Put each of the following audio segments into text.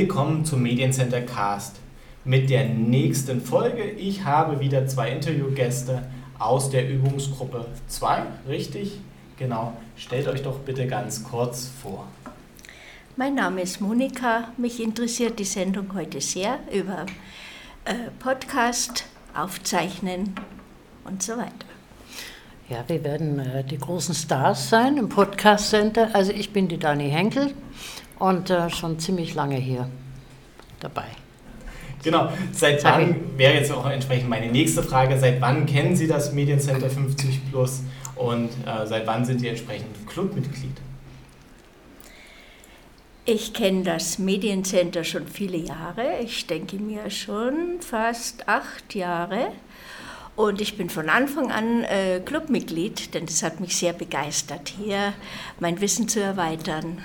Willkommen zum Mediencenter Cast mit der nächsten Folge. Ich habe wieder zwei Interviewgäste aus der Übungsgruppe 2, richtig? Genau. Stellt euch doch bitte ganz kurz vor. Mein Name ist Monika. Mich interessiert die Sendung heute sehr über äh, Podcast, Aufzeichnen und so weiter. Ja, wir werden äh, die großen Stars sein im Podcast Center. Also ich bin die Dani Henkel und äh, schon ziemlich lange hier dabei. Genau, seit wann wäre jetzt auch entsprechend meine nächste Frage, seit wann kennen Sie das Mediencenter 50 Plus und äh, seit wann sind Sie entsprechend Clubmitglied? Ich kenne das Mediencenter schon viele Jahre, ich denke mir schon fast acht Jahre. Und ich bin von Anfang an äh, Clubmitglied, denn das hat mich sehr begeistert, hier mein Wissen zu erweitern.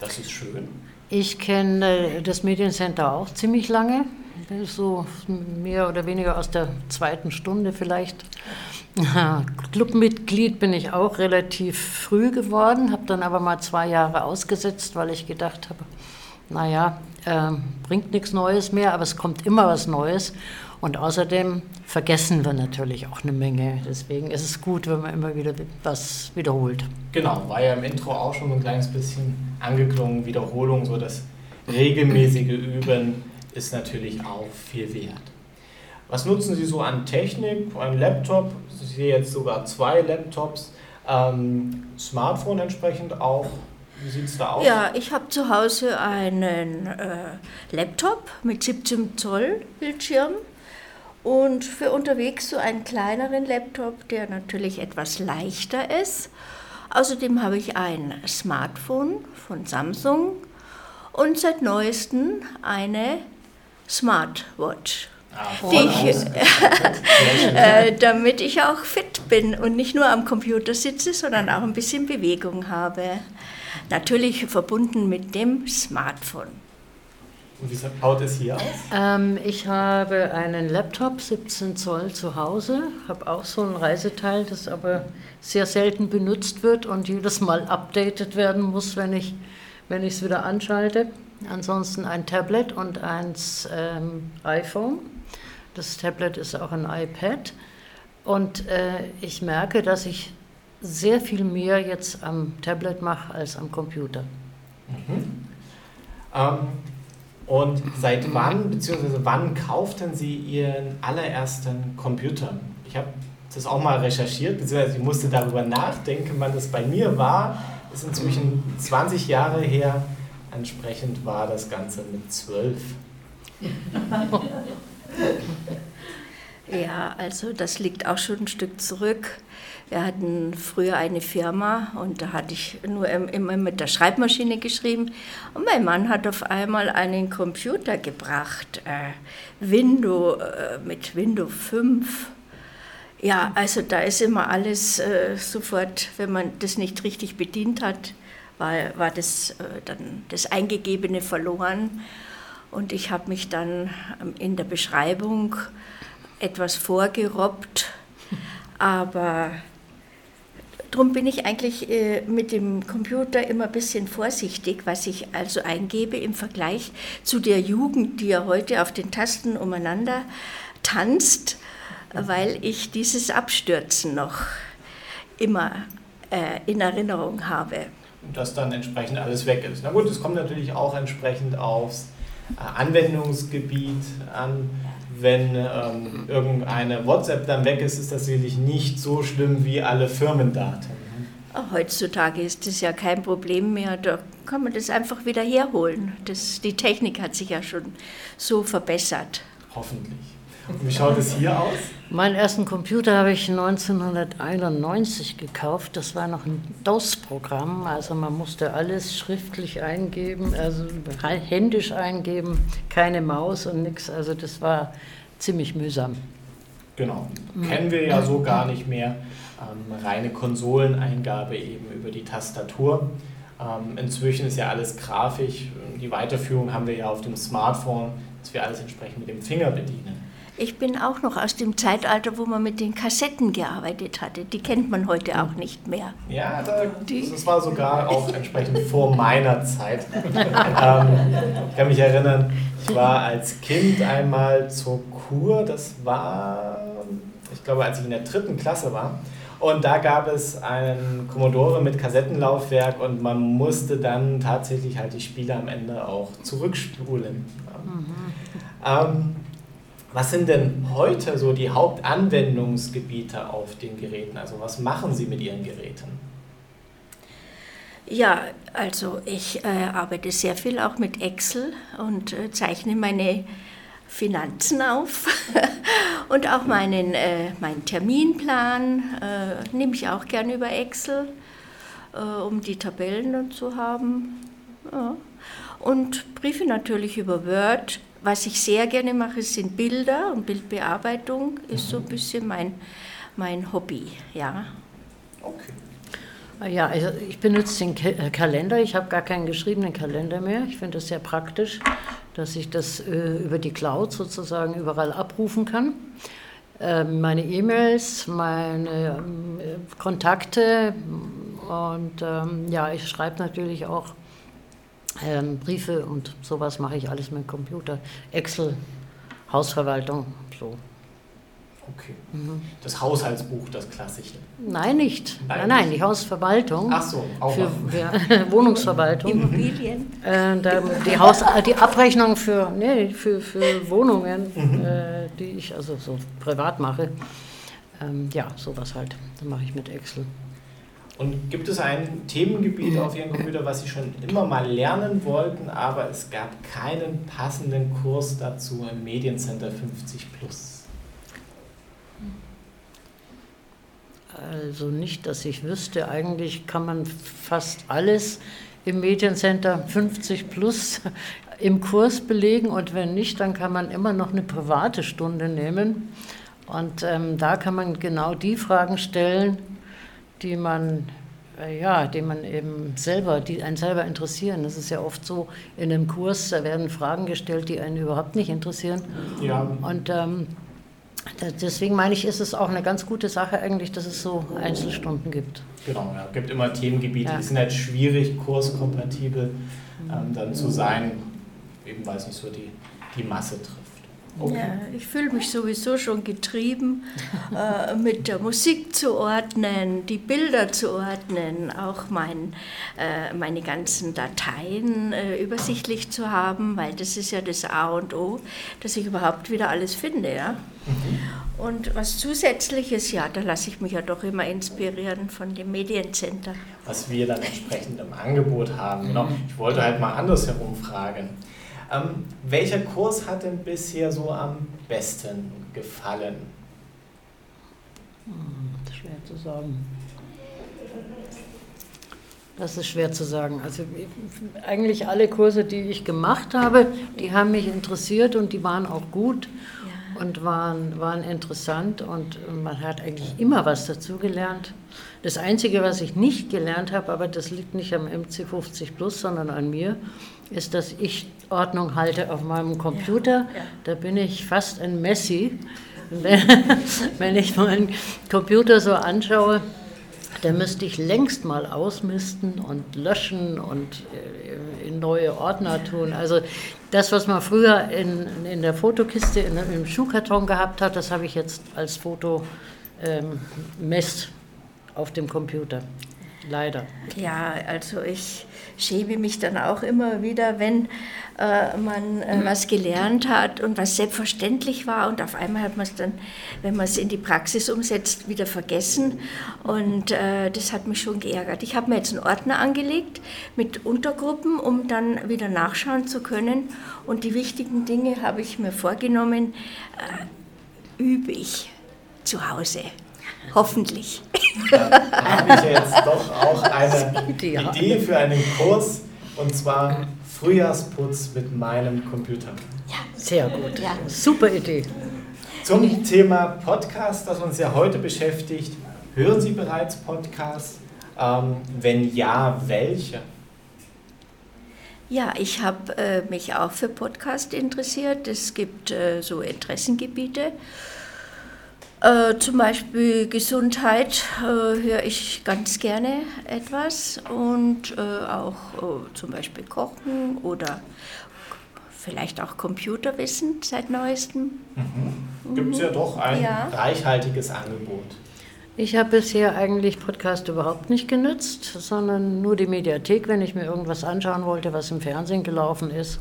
Das ist schön. Ich kenne das Mediencenter auch ziemlich lange, so mehr oder weniger aus der zweiten Stunde vielleicht. Clubmitglied bin ich auch relativ früh geworden, habe dann aber mal zwei Jahre ausgesetzt, weil ich gedacht habe, naja, äh, bringt nichts Neues mehr, aber es kommt immer was Neues. Und außerdem vergessen wir natürlich auch eine Menge. Deswegen ist es gut, wenn man immer wieder was wiederholt. Genau, war ja im Intro auch schon ein kleines bisschen angeklungen. Wiederholung, so das regelmäßige Üben ist natürlich auch viel wert. Was nutzen Sie so an Technik? Ein Laptop, ich sehe jetzt sogar zwei Laptops, ähm, Smartphone entsprechend auch. Wie sieht es da aus? Ja, ich habe zu Hause einen äh, Laptop mit 17 Zoll Bildschirm und für unterwegs so einen kleineren Laptop, der natürlich etwas leichter ist. Außerdem habe ich ein Smartphone von Samsung und seit neuestem eine Smartwatch. Ah, ich, äh, damit ich auch fit bin und nicht nur am Computer sitze, sondern auch ein bisschen Bewegung habe. Natürlich verbunden mit dem Smartphone. Und wie haut es hier aus? Ähm, ich habe einen Laptop, 17 Zoll zu Hause, habe auch so ein Reiseteil, das aber sehr selten benutzt wird und jedes Mal updated werden muss, wenn ich es wieder anschalte. Ansonsten ein Tablet und ein ähm, iPhone. Das Tablet ist auch ein iPad. Und äh, ich merke, dass ich sehr viel mehr jetzt am Tablet mache als am Computer. Mhm. Ähm, und seit wann, beziehungsweise wann kauften Sie Ihren allerersten Computer? Ich habe das auch mal recherchiert, beziehungsweise ich musste darüber nachdenken, wann das bei mir war. Das ist inzwischen 20 Jahre her. Entsprechend war das Ganze mit 12. Ja, also das liegt auch schon ein Stück zurück. Wir hatten früher eine Firma und da hatte ich nur immer mit der Schreibmaschine geschrieben. Und mein Mann hat auf einmal einen Computer gebracht, äh, Windows, äh, mit Windows 5. Ja, also da ist immer alles äh, sofort, wenn man das nicht richtig bedient hat, war, war das äh, dann das Eingegebene verloren. Und ich habe mich dann ähm, in der Beschreibung etwas vorgerobbt, aber Darum bin ich eigentlich äh, mit dem Computer immer ein bisschen vorsichtig, was ich also eingebe im Vergleich zu der Jugend, die ja heute auf den Tasten umeinander tanzt, weil ich dieses Abstürzen noch immer äh, in Erinnerung habe. Und das dann entsprechend alles weg ist. Na gut, es kommt natürlich auch entsprechend aufs äh, Anwendungsgebiet an wenn ähm, irgendeine WhatsApp dann weg ist, ist das sicherlich nicht so schlimm wie alle Firmendaten. Heutzutage ist das ja kein Problem mehr. Da kann man das einfach wieder herholen. Das, die Technik hat sich ja schon so verbessert. Hoffentlich. Und wie schaut es hier aus? Meinen ersten Computer habe ich 1991 gekauft. Das war noch ein DOS-Programm. Also man musste alles schriftlich eingeben, also händisch eingeben, keine Maus und nichts. Also das war ziemlich mühsam. Genau. Kennen wir ja so gar nicht mehr. Ähm, reine Konsoleneingabe eben über die Tastatur. Ähm, inzwischen ist ja alles grafisch. Die Weiterführung haben wir ja auf dem Smartphone, dass wir alles entsprechend mit dem Finger bedienen. Ich bin auch noch aus dem Zeitalter, wo man mit den Kassetten gearbeitet hatte. Die kennt man heute auch nicht mehr. Ja, da, das war sogar auch entsprechend vor meiner Zeit. ähm, ich kann mich erinnern, ich war als Kind einmal zur Kur. Das war, ich glaube, als ich in der dritten Klasse war. Und da gab es einen Commodore mit Kassettenlaufwerk und man musste dann tatsächlich halt die Spiele am Ende auch zurückspulen. Mhm. Ähm, was sind denn heute so die Hauptanwendungsgebiete auf den Geräten? Also was machen Sie mit Ihren Geräten? Ja, also ich äh, arbeite sehr viel auch mit Excel und äh, zeichne meine Finanzen auf und auch meinen, äh, meinen Terminplan äh, nehme ich auch gerne über Excel, äh, um die Tabellen dann zu haben. Ja. Und Briefe natürlich über Word was ich sehr gerne mache, sind Bilder und Bildbearbeitung ist so ein bisschen mein, mein Hobby, ja. Okay. Ja, also ich benutze den äh, Kalender. Ich habe gar keinen geschriebenen Kalender mehr. Ich finde das sehr praktisch, dass ich das äh, über die Cloud sozusagen überall abrufen kann. Ähm, meine E-Mails, meine ähm, Kontakte und ähm, ja, ich schreibe natürlich auch ähm, Briefe und sowas mache ich alles mit dem Computer. Excel, Hausverwaltung, so. Okay. Mhm. Das Haushaltsbuch, das klassische? Nein, nicht. Nein, nein, nein die Hausverwaltung. Ach so, auch für, für Wohnungsverwaltung. Immobilien. Äh, die, Haus, die Abrechnung für, nee, für, für Wohnungen, mhm. äh, die ich also so privat mache. Ähm, ja, sowas halt. Das mache ich mit Excel. Und gibt es ein Themengebiet auf Ihrem Computer, was Sie schon immer mal lernen wollten, aber es gab keinen passenden Kurs dazu im Mediencenter 50 Plus? Also nicht, dass ich wüsste. Eigentlich kann man fast alles im Mediencenter 50 Plus im Kurs belegen und wenn nicht, dann kann man immer noch eine private Stunde nehmen. Und ähm, da kann man genau die Fragen stellen, die man äh, ja, die man eben selber, die einen selber interessieren. Das ist ja oft so in einem Kurs, da werden Fragen gestellt, die einen überhaupt nicht interessieren. Ja. Und ähm, deswegen meine ich, ist es auch eine ganz gute Sache eigentlich, dass es so Einzelstunden gibt. Genau, ja, es gibt immer Themengebiete, ja. die sind halt schwierig, kurskompatibel ähm, dann zu sein, eben weil es nicht so die, die Masse trifft. Okay. Ja, ich fühle mich sowieso schon getrieben, äh, mit der Musik zu ordnen, die Bilder zu ordnen, auch mein, äh, meine ganzen Dateien äh, übersichtlich zu haben, weil das ist ja das A und O, dass ich überhaupt wieder alles finde. Ja? Mhm. Und was zusätzliches, ja, da lasse ich mich ja doch immer inspirieren von dem Mediencenter. Was wir dann entsprechend im Angebot haben. Genau. Ich wollte halt mal andersherum fragen. Ähm, welcher Kurs hat denn bisher so am besten gefallen? Hm, schwer zu sagen. Das ist schwer zu sagen. Also eigentlich alle Kurse, die ich gemacht habe, die haben mich interessiert und die waren auch gut ja. Und waren, waren interessant und man hat eigentlich immer was dazu gelernt. Das Einzige, was ich nicht gelernt habe, aber das liegt nicht am MC50 Plus, sondern an mir, ist, dass ich Ordnung halte auf meinem Computer. Ja, ja. Da bin ich fast ein Messi. Wenn ich meinen Computer so anschaue, da müsste ich längst mal ausmisten und löschen und äh, in neue Ordner tun. Also das, was man früher in, in der Fotokiste, in, im Schuhkarton gehabt hat, das habe ich jetzt als Foto ähm, auf dem Computer. Leider. Ja, also ich schäme mich dann auch immer wieder, wenn äh, man äh, was gelernt hat und was selbstverständlich war und auf einmal hat man es dann, wenn man es in die Praxis umsetzt, wieder vergessen und äh, das hat mich schon geärgert. Ich habe mir jetzt einen Ordner angelegt mit Untergruppen, um dann wieder nachschauen zu können und die wichtigen Dinge habe ich mir vorgenommen, äh, übe ich zu Hause. Hoffentlich. Da habe ich jetzt doch auch eine Idee für einen Kurs und zwar Frühjahrsputz mit meinem Computer. Ja, sehr gut. Ja. Super Idee. Zum Thema Podcast, das uns ja heute beschäftigt. Hören Sie bereits Podcasts? Ähm, wenn ja, welche? Ja, ich habe äh, mich auch für Podcast interessiert. Es gibt äh, so Interessengebiete. Äh, zum Beispiel Gesundheit äh, höre ich ganz gerne etwas und äh, auch äh, zum Beispiel Kochen oder vielleicht auch Computerwissen seit neuestem. Mhm. Gibt es ja doch ein ja. reichhaltiges Angebot. Ich habe bisher eigentlich Podcast überhaupt nicht genützt, sondern nur die Mediathek, wenn ich mir irgendwas anschauen wollte, was im Fernsehen gelaufen ist.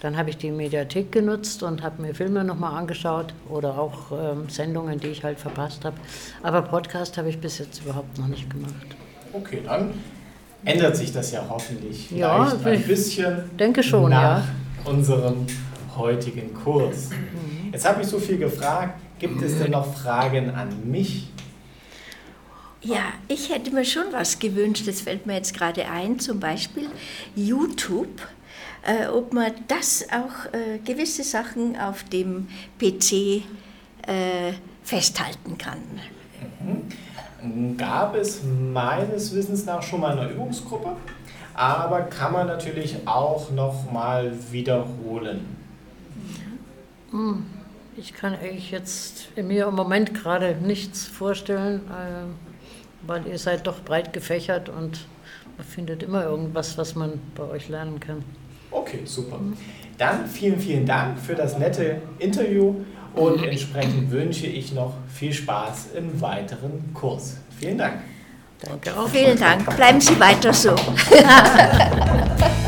Dann habe ich die Mediathek genutzt und habe mir Filme nochmal angeschaut oder auch ähm, Sendungen, die ich halt verpasst habe. Aber Podcast habe ich bis jetzt überhaupt noch nicht gemacht. Okay, dann ändert sich das ja hoffentlich ja, ein bisschen denke schon, nach ja. unserem heutigen Kurs. Mhm. Jetzt habe ich so viel gefragt. Gibt es denn noch Fragen an mich? Ja, ich hätte mir schon was gewünscht, das fällt mir jetzt gerade ein, zum Beispiel YouTube äh, ob man das auch äh, gewisse Sachen auf dem PC äh, festhalten kann. Mhm. Gab es meines Wissens nach schon mal eine Übungsgruppe, aber kann man natürlich auch noch mal wiederholen. Hm, ich kann eigentlich jetzt mir im Moment gerade nichts vorstellen, äh, weil ihr seid doch breit gefächert und man findet immer irgendwas, was man bei euch lernen kann. Okay, super. Dann vielen, vielen Dank für das nette Interview und entsprechend wünsche ich noch viel Spaß im weiteren Kurs. Vielen Dank. Danke auch. Vielen Dank. Bleiben Sie weiter so.